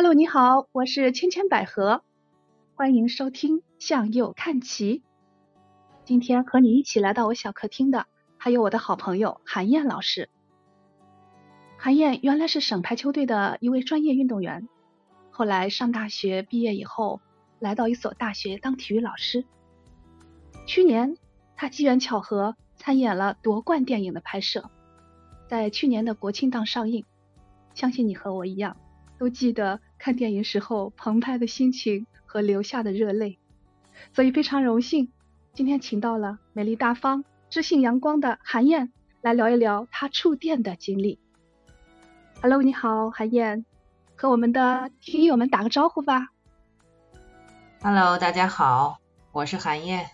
Hello，你好，我是千千百合，欢迎收听向右看齐。今天和你一起来到我小客厅的，还有我的好朋友韩燕老师。韩燕原来是省排球队的一位专业运动员，后来上大学毕业以后，来到一所大学当体育老师。去年，他机缘巧合参演了夺冠电影的拍摄，在去年的国庆档上映。相信你和我一样，都记得看电影时候澎湃的心情和流下的热泪。所以非常荣幸，今天请到了美丽大方、知性阳光的韩燕来聊一聊她触电的经历。Hello，你好，韩燕，和我们的听友们打个招呼吧。Hello，大家好，我是韩燕。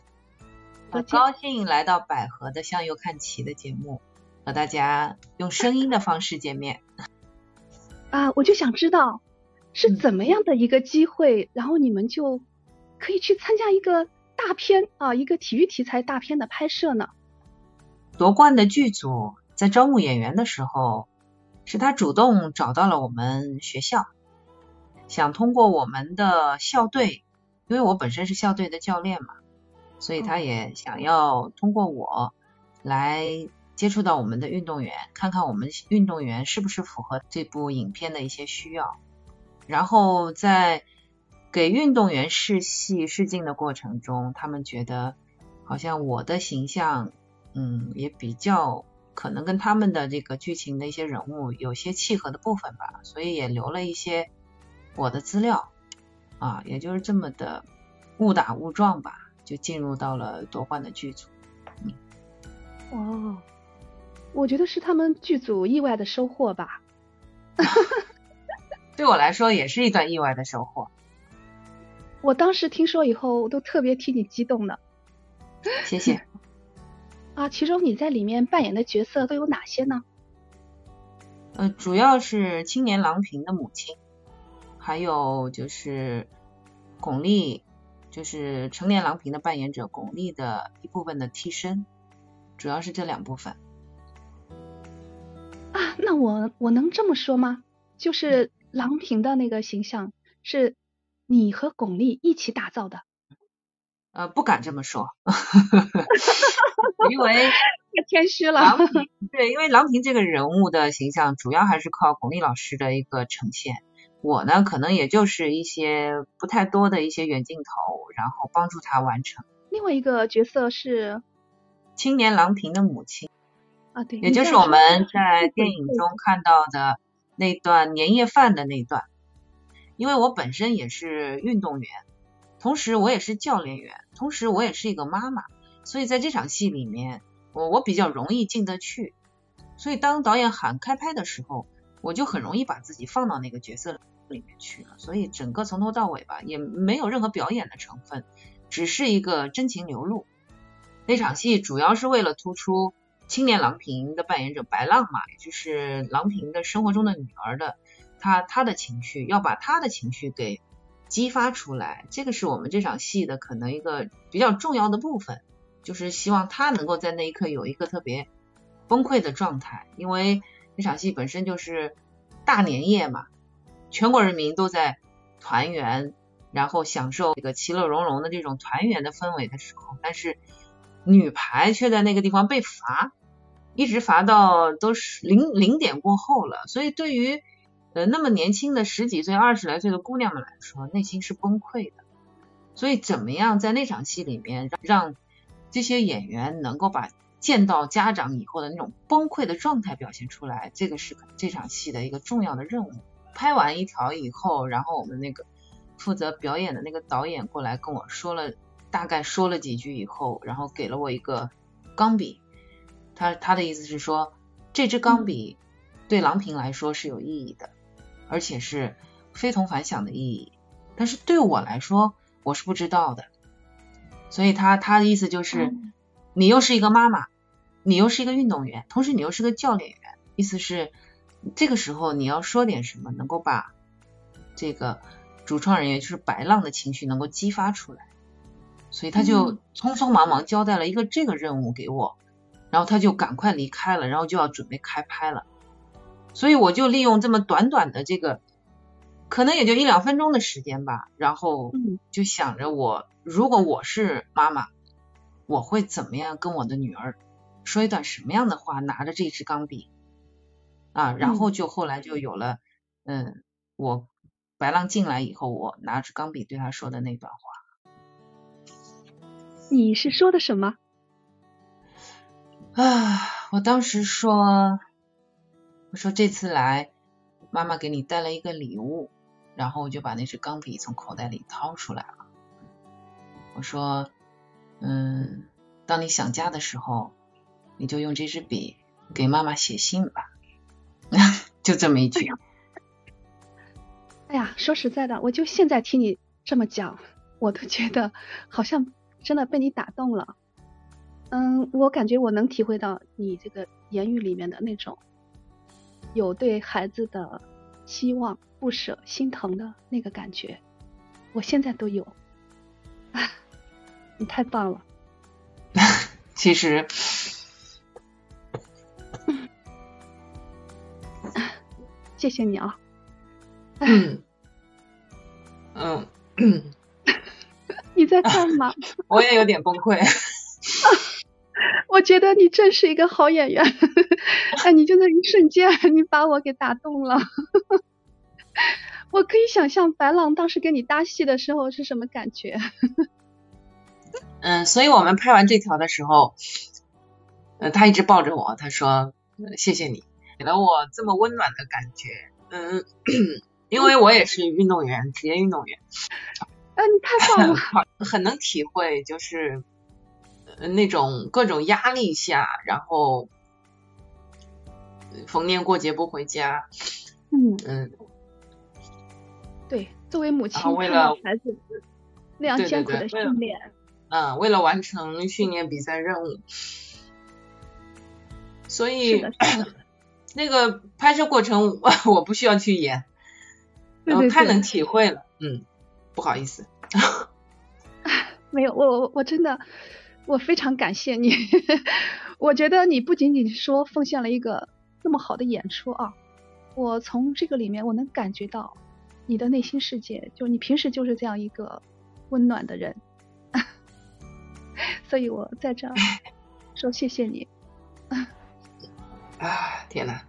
很高兴来到百合的向右看齐的节目，和大家用声音的方式见面。啊，我就想知道是怎么样的一个机会，然后你们就可以去参加一个大片啊，一个体育题材大片的拍摄呢？夺冠的剧组在招募演员的时候，是他主动找到了我们学校，想通过我们的校队，因为我本身是校队的教练嘛。所以他也想要通过我来接触到我们的运动员，看看我们运动员是不是符合这部影片的一些需要。然后在给运动员试戏试镜的过程中，他们觉得好像我的形象，嗯，也比较可能跟他们的这个剧情的一些人物有些契合的部分吧，所以也留了一些我的资料啊，也就是这么的误打误撞吧。就进入到了夺冠的剧组。哦，我觉得是他们剧组意外的收获吧。对我来说也是一段意外的收获。我当时听说以后，我都特别替你激动呢。谢谢。啊，其中你在里面扮演的角色都有哪些呢？呃，主要是青年郎平的母亲，还有就是巩俐。就是成年郎平的扮演者巩俐的一部分的替身，主要是这两部分。啊，那我我能这么说吗？就是郎平的那个形象是你和巩俐一起打造的？呃，不敢这么说，因为 太谦虚了。对，因为郎平这个人物的形象主要还是靠巩俐老师的一个呈现。我呢，可能也就是一些不太多的一些远镜头，然后帮助他完成。另外一个角色是青年郎平的母亲啊，对，也就是我们在电影中看到的那段年夜饭的那段。因为我本身也是运动员，同时我也是教练员，同时我也是一个妈妈，所以在这场戏里面，我我比较容易进得去。所以当导演喊开拍的时候，我就很容易把自己放到那个角色里。里面去了，所以整个从头到尾吧，也没有任何表演的成分，只是一个真情流露。那场戏主要是为了突出青年郎平的扮演者白浪嘛，就是郎平的生活中的女儿的，她她的情绪，要把她的情绪给激发出来，这个是我们这场戏的可能一个比较重要的部分，就是希望她能够在那一刻有一个特别崩溃的状态，因为那场戏本身就是大年夜嘛。全国人民都在团圆，然后享受这个其乐融融的这种团圆的氛围的时候，但是女排却在那个地方被罚，一直罚到都是零零点过后了。所以对于呃那么年轻的十几岁、二十来岁的姑娘们来说，内心是崩溃的。所以怎么样在那场戏里面让这些演员能够把见到家长以后的那种崩溃的状态表现出来，这个是这场戏的一个重要的任务。拍完一条以后，然后我们那个负责表演的那个导演过来跟我说了，大概说了几句以后，然后给了我一个钢笔。他他的意思是说，这支钢笔对郎平来说是有意义的，而且是非同凡响的意义。但是对我来说，我是不知道的。所以他他的意思就是，你又是一个妈妈，你又是一个运动员，同时你又是个教练员，意思是。这个时候你要说点什么，能够把这个主创人员就是白浪的情绪能够激发出来，所以他就匆匆忙忙交代了一个这个任务给我，然后他就赶快离开了，然后就要准备开拍了，所以我就利用这么短短的这个可能也就一两分钟的时间吧，然后就想着我如果我是妈妈，我会怎么样跟我的女儿说一段什么样的话，拿着这支钢笔。啊，然后就后来就有了，嗯，我白浪进来以后，我拿着钢笔对他说的那段话。你是说的什么？啊，我当时说，我说这次来，妈妈给你带了一个礼物。然后我就把那支钢笔从口袋里掏出来了。我说，嗯，当你想家的时候，你就用这支笔给妈妈写信吧。就这么一句。哎呀，说实在的，我就现在听你这么讲，我都觉得好像真的被你打动了。嗯，我感觉我能体会到你这个言语里面的那种有对孩子的希望。不舍、心疼的那个感觉，我现在都有。你太棒了。其实，谢谢你啊。嗯嗯，你在干嘛？我也有点崩溃。我觉得你真是一个好演员。哎，你就那一瞬间，你把我给打动了。我可以想象白狼当时跟你搭戏的时候是什么感觉。嗯，所以我们拍完这条的时候，呃，他一直抱着我，他说谢谢你，给了我这么温暖的感觉。嗯，因为我也是运动员，职业运动员。哎，你太棒了，很能体会，就是那种各种压力下，然后逢年过节不回家。嗯。嗯。对，作为母亲为了孩子那样艰苦的训练，嗯，为了完成训练比赛任务，所以 那个拍摄过程 我不需要去演，我太能。体会了，嗯，不好意思，没有，我我我真的我非常感谢你，我觉得你不仅仅是说奉献了一个那么好的演出啊，我从这个里面我能感觉到。你的内心世界，就你平时就是这样一个温暖的人，所以我在这儿说谢谢你。啊，天哪！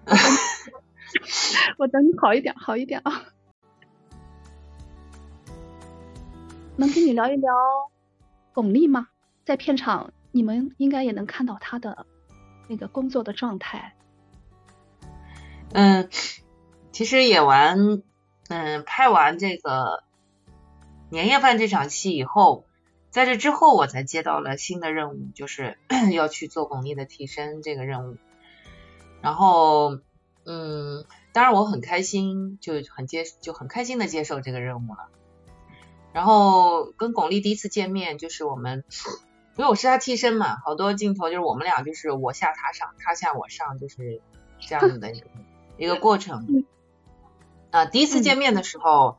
我等你好一点，好一点啊！能跟你聊一聊巩俐吗？在片场，你们应该也能看到她的那个工作的状态。嗯，其实演完。嗯，拍完这个年夜饭这场戏以后，在这之后我才接到了新的任务，就是 要去做巩俐的替身这个任务。然后，嗯，当然我很开心，就很接就很开心的接受这个任务了。然后跟巩俐第一次见面，就是我们因为我是她替身嘛，好多镜头就是我们俩就是我下她上，她下我上，就是这样子的一个一个过程。啊，第一次见面的时候，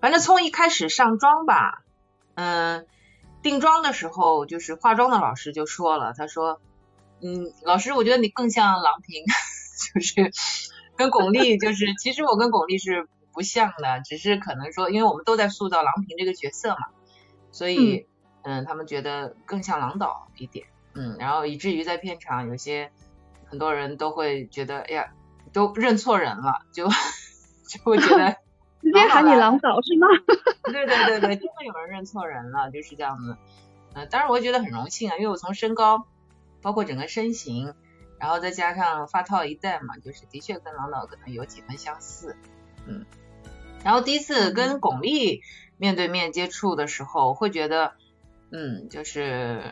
反正从一开始上妆吧，嗯，定妆的时候，就是化妆的老师就说了，他说，嗯，老师，我觉得你更像郎平，就是跟巩俐，就是其实我跟巩俐是不像的，只是可能说，因为我们都在塑造郎平这个角色嘛，所以，嗯，他们觉得更像郎导一点，嗯，然后以至于在片场有些很多人都会觉得，哎呀，都认错人了，就。就会觉得 直接喊你郎导是吗？对对对对，真的有人认错人了，就是这样子。嗯，当然我会觉得很荣幸啊，因为我从身高，包括整个身形，然后再加上发套一戴嘛，就是的确跟郎导可能有几分相似。嗯，然后第一次跟巩俐面对面接触的时候，会觉得，嗯，就是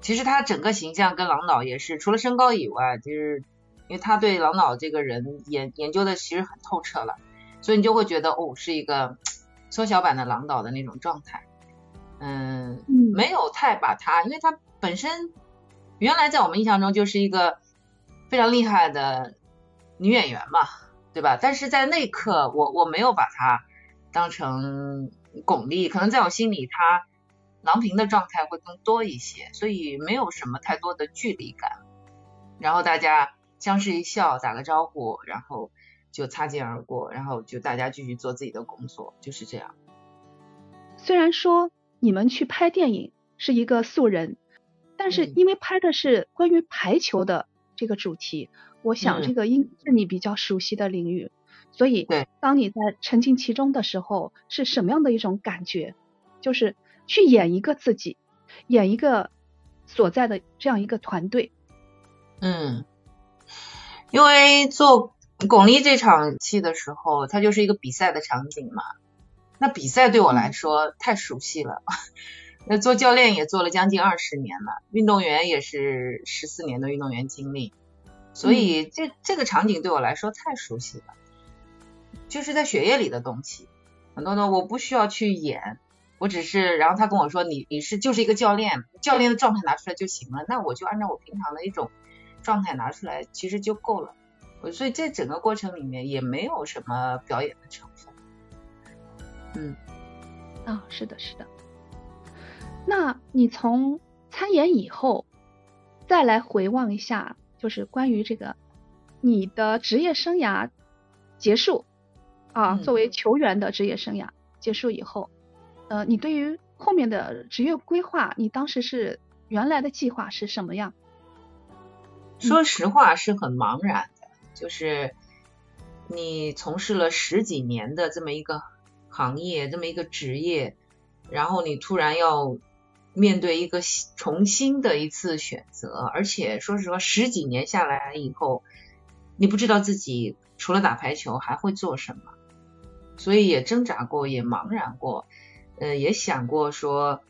其实他整个形象跟郎导也是，除了身高以外，就是。因为他对郎导这个人研研究的其实很透彻了，所以你就会觉得哦，是一个缩小版的郎导的那种状态。嗯，没有太把他，因为他本身原来在我们印象中就是一个非常厉害的女演员嘛，对吧？但是在那一刻，我我没有把他当成巩俐，可能在我心里，他郎平的状态会更多一些，所以没有什么太多的距离感。然后大家。相视一笑，打个招呼，然后就擦肩而过，然后就大家继续做自己的工作，就是这样。虽然说你们去拍电影是一个素人，但是因为拍的是关于排球的这个主题，我想这个应是你比较熟悉的领域，所以当你在沉浸其中的时候，是什么样的一种感觉？就是去演一个自己，演一个所在的这样一个团队。嗯，因为做巩俐这场戏的时候，它就是一个比赛的场景嘛。那比赛对我来说太熟悉了，那做教练也做了将近二十年了，运动员也是十四年的运动员经历，所以这这个场景对我来说太熟悉了，就是在血液里的东西。很多的我不需要去演，我只是，然后他跟我说你你是就是一个教练，教练的状态拿出来就行了，那我就按照我平常的一种状态拿出来，其实就够了。我所以这整个过程里面也没有什么表演的成分。嗯，啊，是的，是的。那你从参演以后，再来回望一下，就是关于这个你的职业生涯结束啊，作为球员的职业生涯结束以后，呃，你对于后面的职业规划，你当时是原来的计划是什么样？说实话，是很茫然的，就是你从事了十几年的这么一个。行业这么一个职业，然后你突然要面对一个重新的一次选择，而且说实话，十几年下来以后，你不知道自己除了打排球还会做什么，所以也挣扎过，也茫然过，呃，也想过说，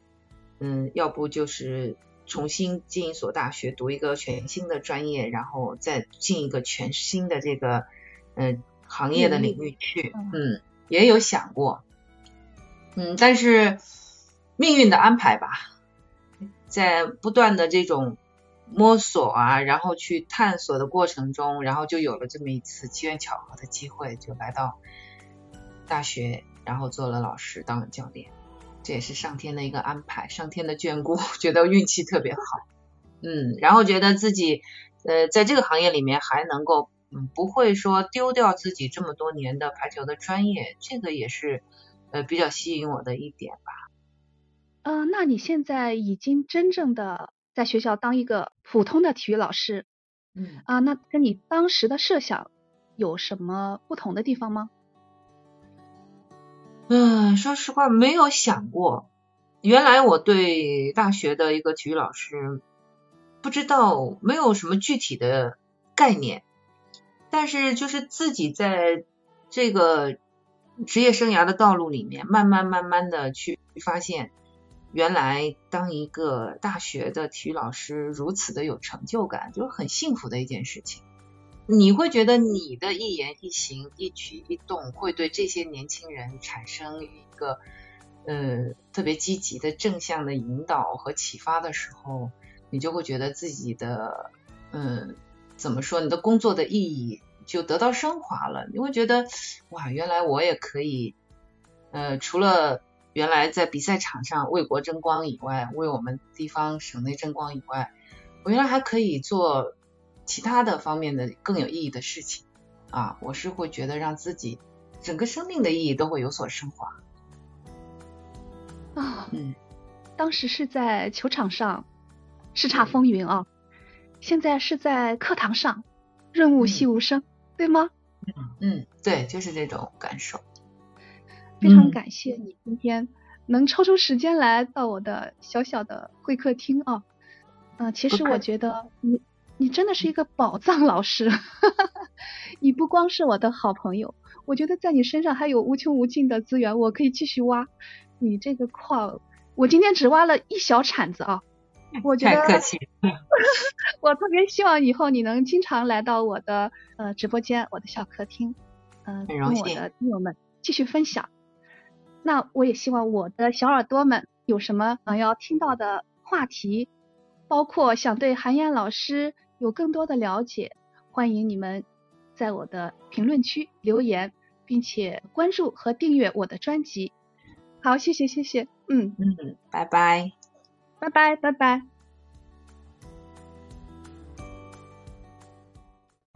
嗯，要不就是重新进一所大学读一个全新的专业，然后再进一个全新的这个嗯行业的领域去，嗯。也有想过，嗯，但是命运的安排吧，在不断的这种摸索啊，然后去探索的过程中，然后就有了这么一次机缘巧合的机会，就来到大学，然后做了老师，当了教练，这也是上天的一个安排，上天的眷顾，觉得运气特别好，嗯，然后觉得自己呃在这个行业里面还能够。嗯，不会说丢掉自己这么多年的排球的专业，这个也是呃比较吸引我的一点吧。嗯，那你现在已经真正的在学校当一个普通的体育老师，嗯啊，那跟你当时的设想有什么不同的地方吗？嗯，说实话没有想过，原来我对大学的一个体育老师不知道，没有什么具体的概念。但是就是自己在这个职业生涯的道路里面，慢慢慢慢的去发现，原来当一个大学的体育老师如此的有成就感，就是很幸福的一件事情。你会觉得你的一言一行、一举一动，会对这些年轻人产生一个呃特别积极的正向的引导和启发的时候，你就会觉得自己的嗯。怎么说？你的工作的意义就得到升华了。你会觉得，哇，原来我也可以，呃，除了原来在比赛场上为国争光以外，为我们地方省内争光以外，我原来还可以做其他的方面的更有意义的事情啊！我是会觉得让自己整个生命的意义都会有所升华。啊，嗯，当时是在球场上叱咤风云啊。现在是在课堂上，润物细无声，对吗？嗯嗯，对，就是这种感受。非常感谢你今天能抽出时间来到我的小小的会客厅啊。嗯，其实我觉得你你真的是一个宝藏老师，你不光是我的好朋友，我觉得在你身上还有无穷无尽的资源，我可以继续挖。你这个矿，我今天只挖了一小铲子啊。我觉得，太客气。我特别希望以后你能经常来到我的呃直播间，我的小客厅，嗯，跟我的听友们继续分享。那我也希望我的小耳朵们有什么想要听到的话题，包括想对韩燕老师有更多的了解，欢迎你们在我的评论区留言，并且关注和订阅我的专辑。好，谢谢谢谢，嗯嗯，拜拜。拜拜，拜拜。